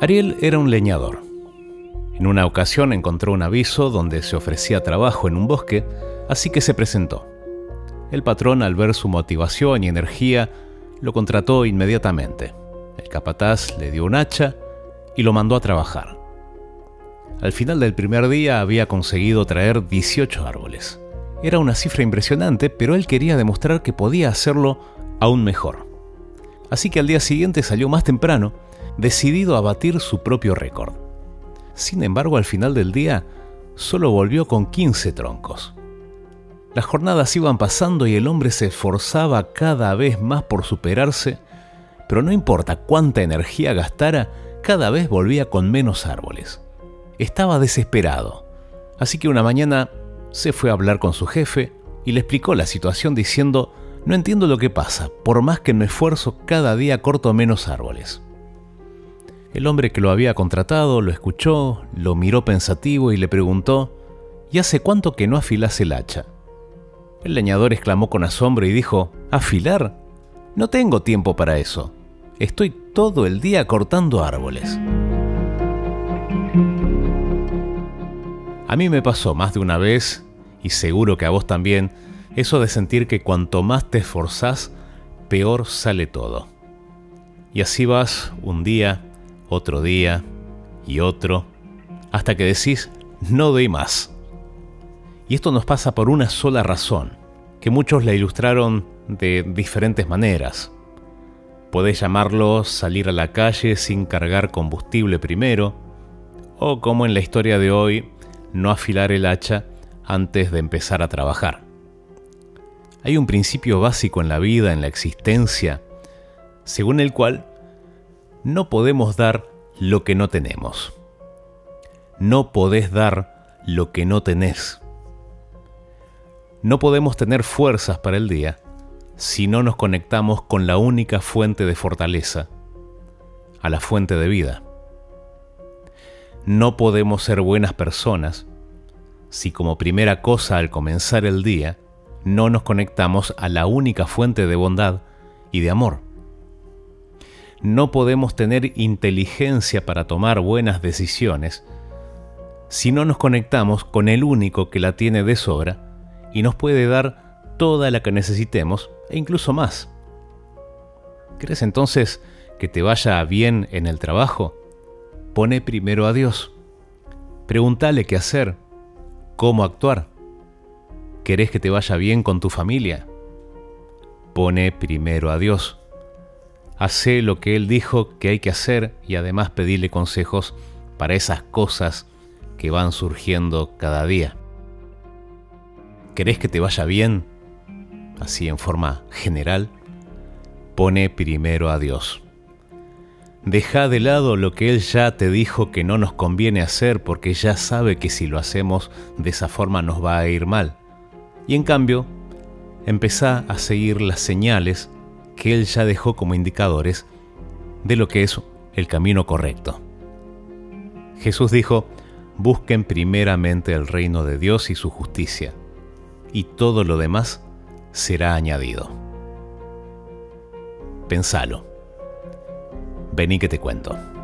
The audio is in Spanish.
Ariel era un leñador. En una ocasión encontró un aviso donde se ofrecía trabajo en un bosque, así que se presentó. El patrón, al ver su motivación y energía, lo contrató inmediatamente. El capataz le dio un hacha y lo mandó a trabajar. Al final del primer día había conseguido traer 18 árboles. Era una cifra impresionante, pero él quería demostrar que podía hacerlo aún mejor. Así que al día siguiente salió más temprano, decidido a batir su propio récord. Sin embargo, al final del día, solo volvió con 15 troncos. Las jornadas iban pasando y el hombre se esforzaba cada vez más por superarse, pero no importa cuánta energía gastara, cada vez volvía con menos árboles. Estaba desesperado, así que una mañana se fue a hablar con su jefe y le explicó la situación diciendo, no entiendo lo que pasa, por más que me esfuerzo cada día corto menos árboles. El hombre que lo había contratado lo escuchó, lo miró pensativo y le preguntó, ¿y hace cuánto que no afilas el hacha? El leñador exclamó con asombro y dijo, ¿afilar? No tengo tiempo para eso. Estoy todo el día cortando árboles. A mí me pasó más de una vez, y seguro que a vos también, eso de sentir que cuanto más te esforzás, peor sale todo. Y así vas un día, otro día y otro, hasta que decís, no doy más. Y esto nos pasa por una sola razón, que muchos la ilustraron de diferentes maneras. Podés llamarlo salir a la calle sin cargar combustible primero, o como en la historia de hoy, no afilar el hacha antes de empezar a trabajar. Hay un principio básico en la vida, en la existencia, según el cual no podemos dar lo que no tenemos. No podés dar lo que no tenés. No podemos tener fuerzas para el día si no nos conectamos con la única fuente de fortaleza, a la fuente de vida. No podemos ser buenas personas si como primera cosa al comenzar el día no nos conectamos a la única fuente de bondad y de amor. No podemos tener inteligencia para tomar buenas decisiones si no nos conectamos con el único que la tiene de sobra y nos puede dar toda la que necesitemos e incluso más. ¿Crees entonces que te vaya bien en el trabajo? Pone primero a Dios. Pregúntale qué hacer, cómo actuar. ¿Querés que te vaya bien con tu familia? Pone primero a Dios. Hace lo que Él dijo que hay que hacer y además pedirle consejos para esas cosas que van surgiendo cada día. ¿Querés que te vaya bien? Así en forma general. Pone primero a Dios. Deja de lado lo que Él ya te dijo que no nos conviene hacer porque ya sabe que si lo hacemos de esa forma nos va a ir mal. Y en cambio, empezá a seguir las señales que Él ya dejó como indicadores de lo que es el camino correcto. Jesús dijo, busquen primeramente el reino de Dios y su justicia, y todo lo demás será añadido. Pensalo. Vení que te cuento.